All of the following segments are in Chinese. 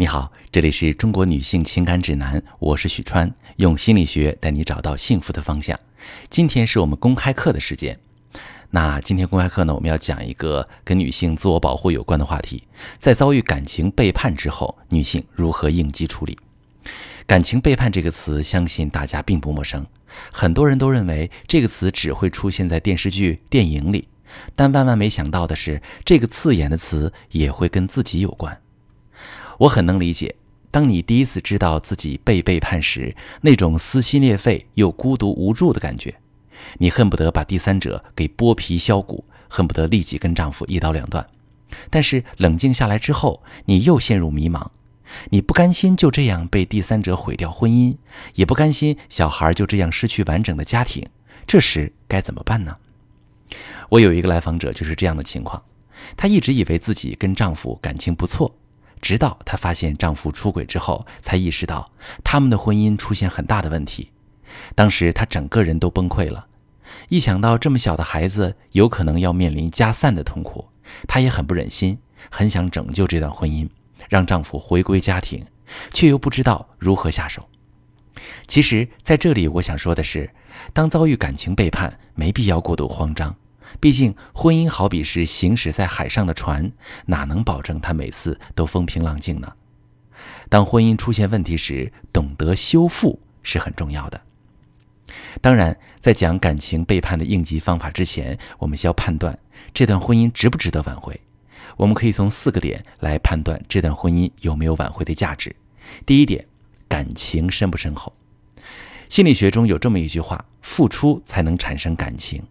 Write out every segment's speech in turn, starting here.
你好，这里是中国女性情感指南，我是许川，用心理学带你找到幸福的方向。今天是我们公开课的时间。那今天公开课呢，我们要讲一个跟女性自我保护有关的话题。在遭遇感情背叛之后，女性如何应急处理？感情背叛这个词，相信大家并不陌生。很多人都认为这个词只会出现在电视剧、电影里，但万万没想到的是，这个刺眼的词也会跟自己有关。我很能理解，当你第一次知道自己被背叛时，那种撕心裂肺又孤独无助的感觉，你恨不得把第三者给剥皮削骨，恨不得立即跟丈夫一刀两断。但是冷静下来之后，你又陷入迷茫，你不甘心就这样被第三者毁掉婚姻，也不甘心小孩就这样失去完整的家庭。这时该怎么办呢？我有一个来访者就是这样的情况，她一直以为自己跟丈夫感情不错。直到她发现丈夫出轨之后，才意识到他们的婚姻出现很大的问题。当时她整个人都崩溃了，一想到这么小的孩子有可能要面临家散的痛苦，她也很不忍心，很想拯救这段婚姻，让丈夫回归家庭，却又不知道如何下手。其实，在这里我想说的是，当遭遇感情背叛，没必要过度慌张。毕竟，婚姻好比是行驶在海上的船，哪能保证它每次都风平浪静呢？当婚姻出现问题时，懂得修复是很重要的。当然，在讲感情背叛的应急方法之前，我们需要判断这段婚姻值不值得挽回。我们可以从四个点来判断这段婚姻有没有挽回的价值。第一点，感情深不深厚？心理学中有这么一句话：付出才能产生感情。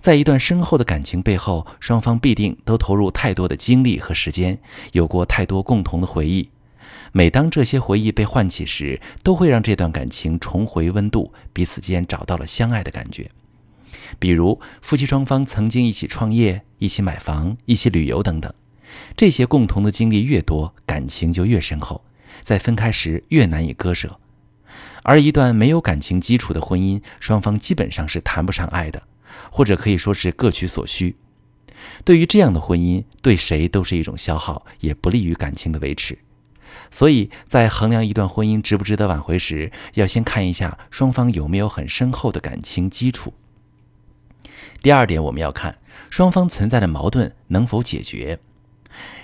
在一段深厚的感情背后，双方必定都投入太多的精力和时间，有过太多共同的回忆。每当这些回忆被唤起时，都会让这段感情重回温度，彼此间找到了相爱的感觉。比如，夫妻双方曾经一起创业、一起买房、一起旅游等等，这些共同的经历越多，感情就越深厚，在分开时越难以割舍。而一段没有感情基础的婚姻，双方基本上是谈不上爱的。或者可以说是各取所需。对于这样的婚姻，对谁都是一种消耗，也不利于感情的维持。所以在衡量一段婚姻值不值得挽回时，要先看一下双方有没有很深厚的感情基础。第二点，我们要看双方存在的矛盾能否解决。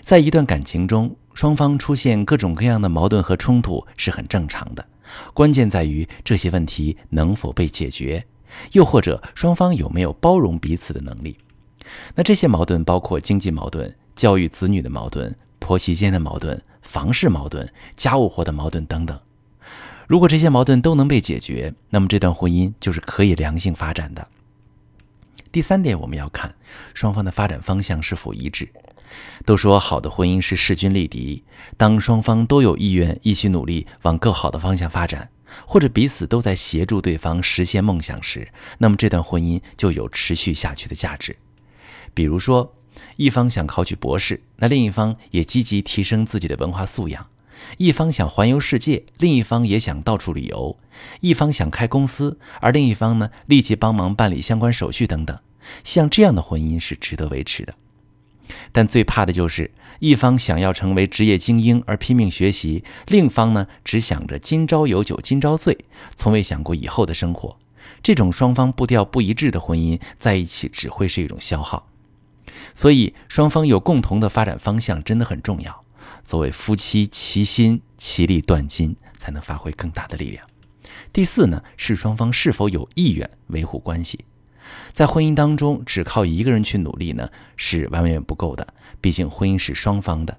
在一段感情中，双方出现各种各样的矛盾和冲突是很正常的，关键在于这些问题能否被解决。又或者双方有没有包容彼此的能力？那这些矛盾包括经济矛盾、教育子女的矛盾、婆媳间的矛盾、房事矛盾、家务活的矛盾等等。如果这些矛盾都能被解决，那么这段婚姻就是可以良性发展的。第三点，我们要看双方的发展方向是否一致。都说好的婚姻是势均力敌，当双方都有意愿一起努力往更好的方向发展。或者彼此都在协助对方实现梦想时，那么这段婚姻就有持续下去的价值。比如说，一方想考取博士，那另一方也积极提升自己的文化素养；一方想环游世界，另一方也想到处旅游；一方想开公司，而另一方呢，立即帮忙办理相关手续等等。像这样的婚姻是值得维持的。但最怕的就是一方想要成为职业精英而拼命学习，另一方呢只想着今朝有酒今朝醉，从未想过以后的生活。这种双方步调不一致的婚姻在一起只会是一种消耗。所以，双方有共同的发展方向真的很重要。所谓夫妻齐心，其利断金，才能发挥更大的力量。第四呢，是双方是否有意愿维护关系。在婚姻当中，只靠一个人去努力呢，是远远不够的。毕竟婚姻是双方的。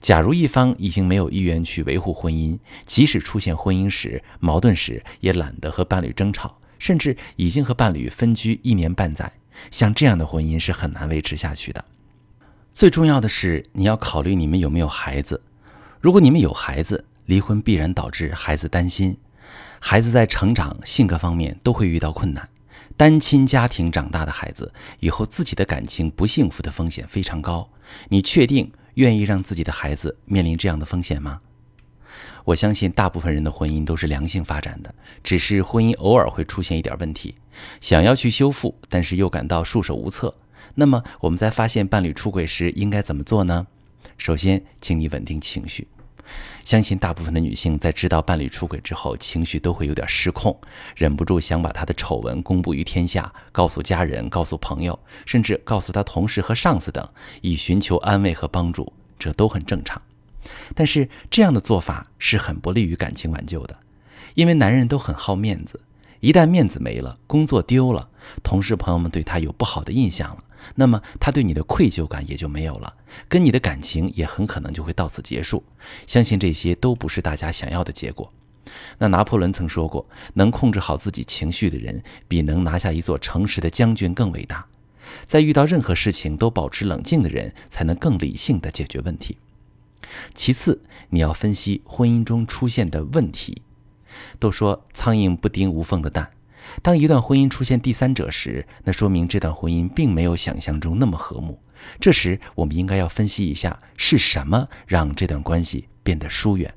假如一方已经没有意愿去维护婚姻，即使出现婚姻时矛盾时，也懒得和伴侣争吵，甚至已经和伴侣分居一年半载，像这样的婚姻是很难维持下去的。最重要的是，你要考虑你们有没有孩子。如果你们有孩子，离婚必然导致孩子担心，孩子在成长、性格方面都会遇到困难。单亲家庭长大的孩子，以后自己的感情不幸福的风险非常高。你确定愿意让自己的孩子面临这样的风险吗？我相信大部分人的婚姻都是良性发展的，只是婚姻偶尔会出现一点问题，想要去修复，但是又感到束手无策。那么我们在发现伴侣出轨时应该怎么做呢？首先，请你稳定情绪。相信大部分的女性在知道伴侣出轨之后，情绪都会有点失控，忍不住想把他的丑闻公布于天下，告诉家人、告诉朋友，甚至告诉他同事和上司等，以寻求安慰和帮助，这都很正常。但是这样的做法是很不利于感情挽救的，因为男人都很好面子，一旦面子没了，工作丢了，同事朋友们对他有不好的印象了。那么他对你的愧疚感也就没有了，跟你的感情也很可能就会到此结束。相信这些都不是大家想要的结果。那拿破仑曾说过：“能控制好自己情绪的人，比能拿下一座城市的将军更伟大。”在遇到任何事情都保持冷静的人，才能更理性地解决问题。其次，你要分析婚姻中出现的问题。都说苍蝇不叮无缝的蛋。当一段婚姻出现第三者时，那说明这段婚姻并没有想象中那么和睦。这时，我们应该要分析一下是什么让这段关系变得疏远。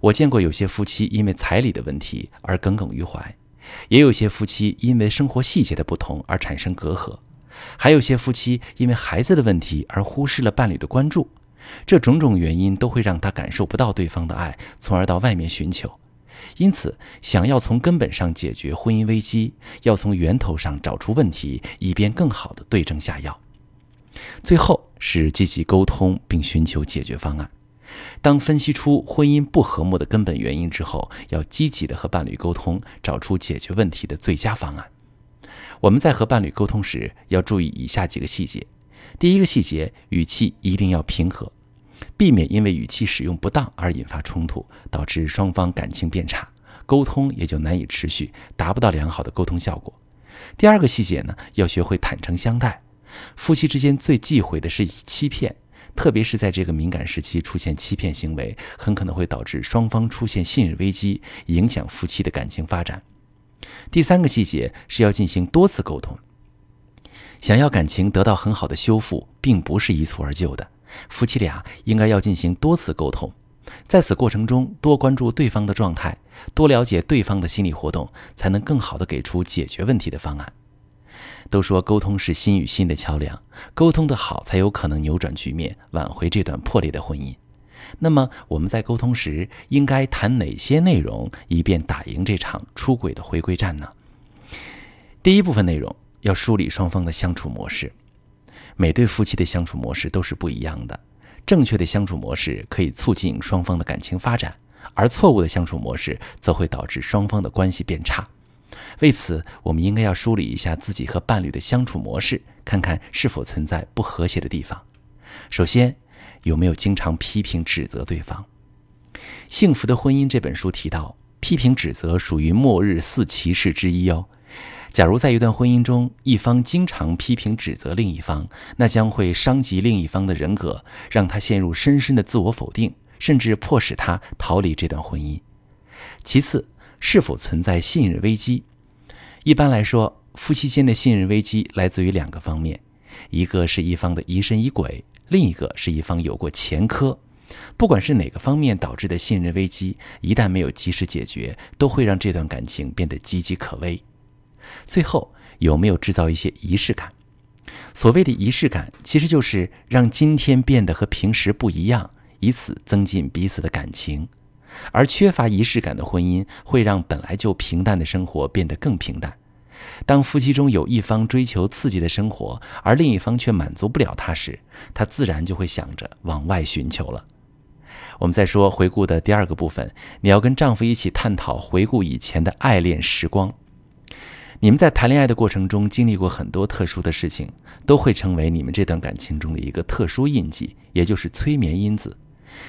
我见过有些夫妻因为彩礼的问题而耿耿于怀，也有些夫妻因为生活细节的不同而产生隔阂，还有些夫妻因为孩子的问题而忽视了伴侣的关注。这种种原因都会让他感受不到对方的爱，从而到外面寻求。因此，想要从根本上解决婚姻危机，要从源头上找出问题，以便更好的对症下药。最后是积极沟通并寻求解决方案。当分析出婚姻不和睦的根本原因之后，要积极的和伴侣沟通，找出解决问题的最佳方案。我们在和伴侣沟通时，要注意以下几个细节。第一个细节，语气一定要平和。避免因为语气使用不当而引发冲突，导致双方感情变差，沟通也就难以持续，达不到良好的沟通效果。第二个细节呢，要学会坦诚相待。夫妻之间最忌讳的是欺骗，特别是在这个敏感时期出现欺骗行为，很可能会导致双方出现信任危机，影响夫妻的感情发展。第三个细节是要进行多次沟通。想要感情得到很好的修复，并不是一蹴而就的。夫妻俩应该要进行多次沟通，在此过程中多关注对方的状态，多了解对方的心理活动，才能更好的给出解决问题的方案。都说沟通是心与心的桥梁，沟通的好才有可能扭转局面，挽回这段破裂的婚姻。那么我们在沟通时应该谈哪些内容，以便打赢这场出轨的回归战呢？第一部分内容要梳理双方的相处模式。每对夫妻的相处模式都是不一样的，正确的相处模式可以促进双方的感情发展，而错误的相处模式则会导致双方的关系变差。为此，我们应该要梳理一下自己和伴侣的相处模式，看看是否存在不和谐的地方。首先，有没有经常批评指责对方？《幸福的婚姻》这本书提到，批评指责属于末日四骑士之一哦。假如在一段婚姻中，一方经常批评指责另一方，那将会伤及另一方的人格，让他陷入深深的自我否定，甚至迫使他逃离这段婚姻。其次，是否存在信任危机？一般来说，夫妻间的信任危机来自于两个方面：一个是一方的疑神疑鬼，另一个是一方有过前科。不管是哪个方面导致的信任危机，一旦没有及时解决，都会让这段感情变得岌岌可危。最后有没有制造一些仪式感？所谓的仪式感，其实就是让今天变得和平时不一样，以此增进彼此的感情。而缺乏仪式感的婚姻，会让本来就平淡的生活变得更平淡。当夫妻中有一方追求刺激的生活，而另一方却满足不了他时，他自然就会想着往外寻求了。我们再说回顾的第二个部分，你要跟丈夫一起探讨回顾以前的爱恋时光。你们在谈恋爱的过程中经历过很多特殊的事情，都会成为你们这段感情中的一个特殊印记，也就是催眠因子。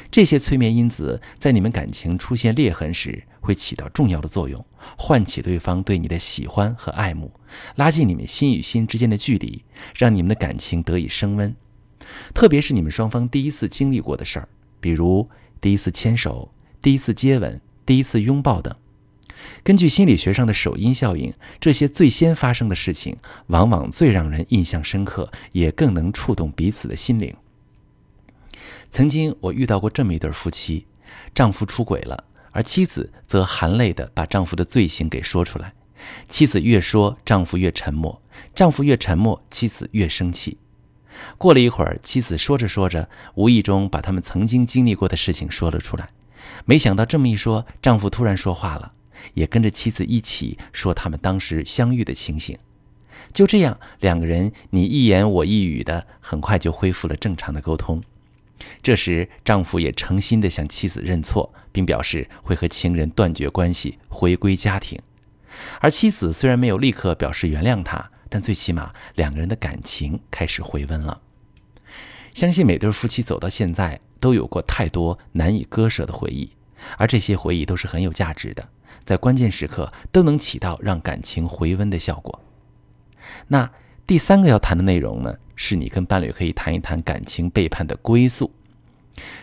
这些催眠因子在你们感情出现裂痕时，会起到重要的作用，唤起对方对你的喜欢和爱慕，拉近你们心与心之间的距离，让你们的感情得以升温。特别是你们双方第一次经历过的事儿，比如第一次牵手、第一次接吻、第一次拥抱等。根据心理学上的首因效应，这些最先发生的事情，往往最让人印象深刻，也更能触动彼此的心灵。曾经我遇到过这么一对夫妻，丈夫出轨了，而妻子则含泪的把丈夫的罪行给说出来。妻子越说，丈夫越沉默；丈夫越沉默，妻子越生气。过了一会儿，妻子说着说着，无意中把他们曾经经历过的事情说了出来。没想到这么一说，丈夫突然说话了，也跟着妻子一起说他们当时相遇的情形。就这样，两个人你一言我一语的，很快就恢复了正常的沟通。这时，丈夫也诚心地向妻子认错，并表示会和情人断绝关系，回归家庭。而妻子虽然没有立刻表示原谅他，但最起码两个人的感情开始回温了。相信每对夫妻走到现在，都有过太多难以割舍的回忆，而这些回忆都是很有价值的，在关键时刻都能起到让感情回温的效果。那第三个要谈的内容呢，是你跟伴侣可以谈一谈感情背叛的归宿。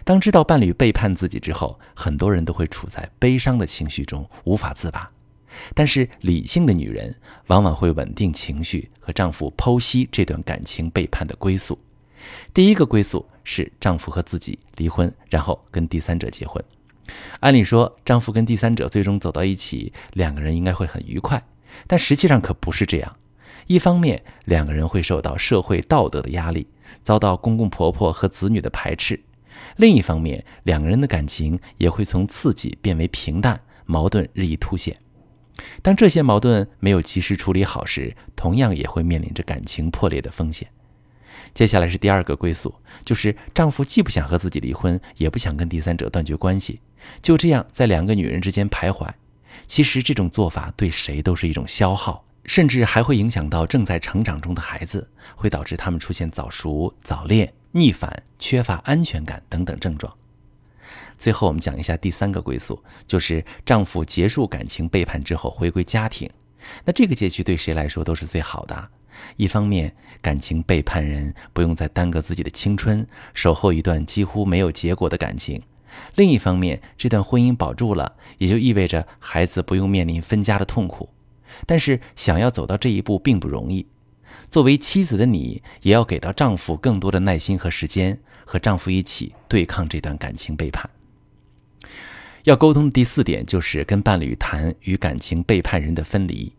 当知道伴侣背叛自己之后，很多人都会处在悲伤的情绪中无法自拔。但是理性的女人往往会稳定情绪，和丈夫剖析这段感情背叛的归宿。第一个归宿是丈夫和自己离婚，然后跟第三者结婚。按理说，丈夫跟第三者最终走到一起，两个人应该会很愉快。但实际上可不是这样。一方面，两个人会受到社会道德的压力，遭到公公婆婆和子女的排斥；另一方面，两个人的感情也会从刺激变为平淡，矛盾日益凸显。当这些矛盾没有及时处理好时，同样也会面临着感情破裂的风险。接下来是第二个归宿，就是丈夫既不想和自己离婚，也不想跟第三者断绝关系，就这样在两个女人之间徘徊。其实这种做法对谁都是一种消耗。甚至还会影响到正在成长中的孩子，会导致他们出现早熟、早恋、逆反、缺乏安全感等等症状。最后，我们讲一下第三个归宿，就是丈夫结束感情背叛之后回归家庭。那这个结局对谁来说都是最好的。一方面，感情背叛人不用再耽搁自己的青春，守候一段几乎没有结果的感情；另一方面，这段婚姻保住了，也就意味着孩子不用面临分家的痛苦。但是想要走到这一步并不容易。作为妻子的你，也要给到丈夫更多的耐心和时间，和丈夫一起对抗这段感情背叛。要沟通的第四点就是跟伴侣谈与感情背叛人的分离。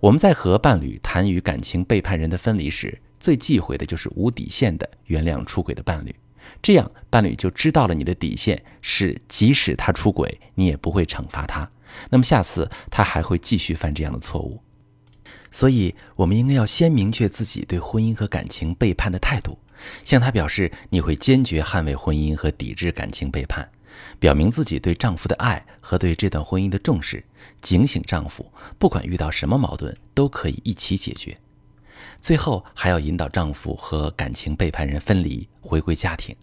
我们在和伴侣谈与感情背叛人的分离时，最忌讳的就是无底线的原谅出轨的伴侣。这样，伴侣就知道了你的底线是，即使他出轨，你也不会惩罚他。那么下次他还会继续犯这样的错误，所以我们应该要先明确自己对婚姻和感情背叛的态度，向他表示你会坚决捍卫婚姻和抵制感情背叛，表明自己对丈夫的爱和对这段婚姻的重视，警醒丈夫，不管遇到什么矛盾都可以一起解决。最后还要引导丈夫和感情背叛人分离，回归家庭。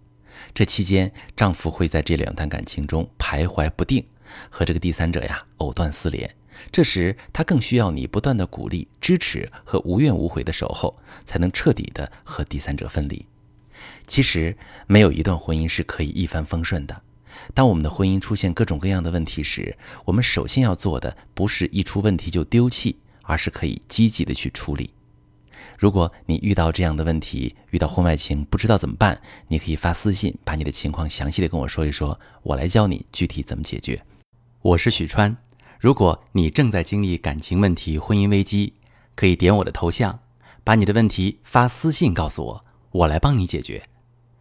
这期间，丈夫会在这两段感情中徘徊不定。和这个第三者呀藕断丝连，这时他更需要你不断的鼓励、支持和无怨无悔的守候，才能彻底的和第三者分离。其实没有一段婚姻是可以一帆风顺的。当我们的婚姻出现各种各样的问题时，我们首先要做的不是一出问题就丢弃，而是可以积极的去处理。如果你遇到这样的问题，遇到婚外情不知道怎么办，你可以发私信把你的情况详细的跟我说一说，我来教你具体怎么解决。我是许川，如果你正在经历感情问题、婚姻危机，可以点我的头像，把你的问题发私信告诉我，我来帮你解决。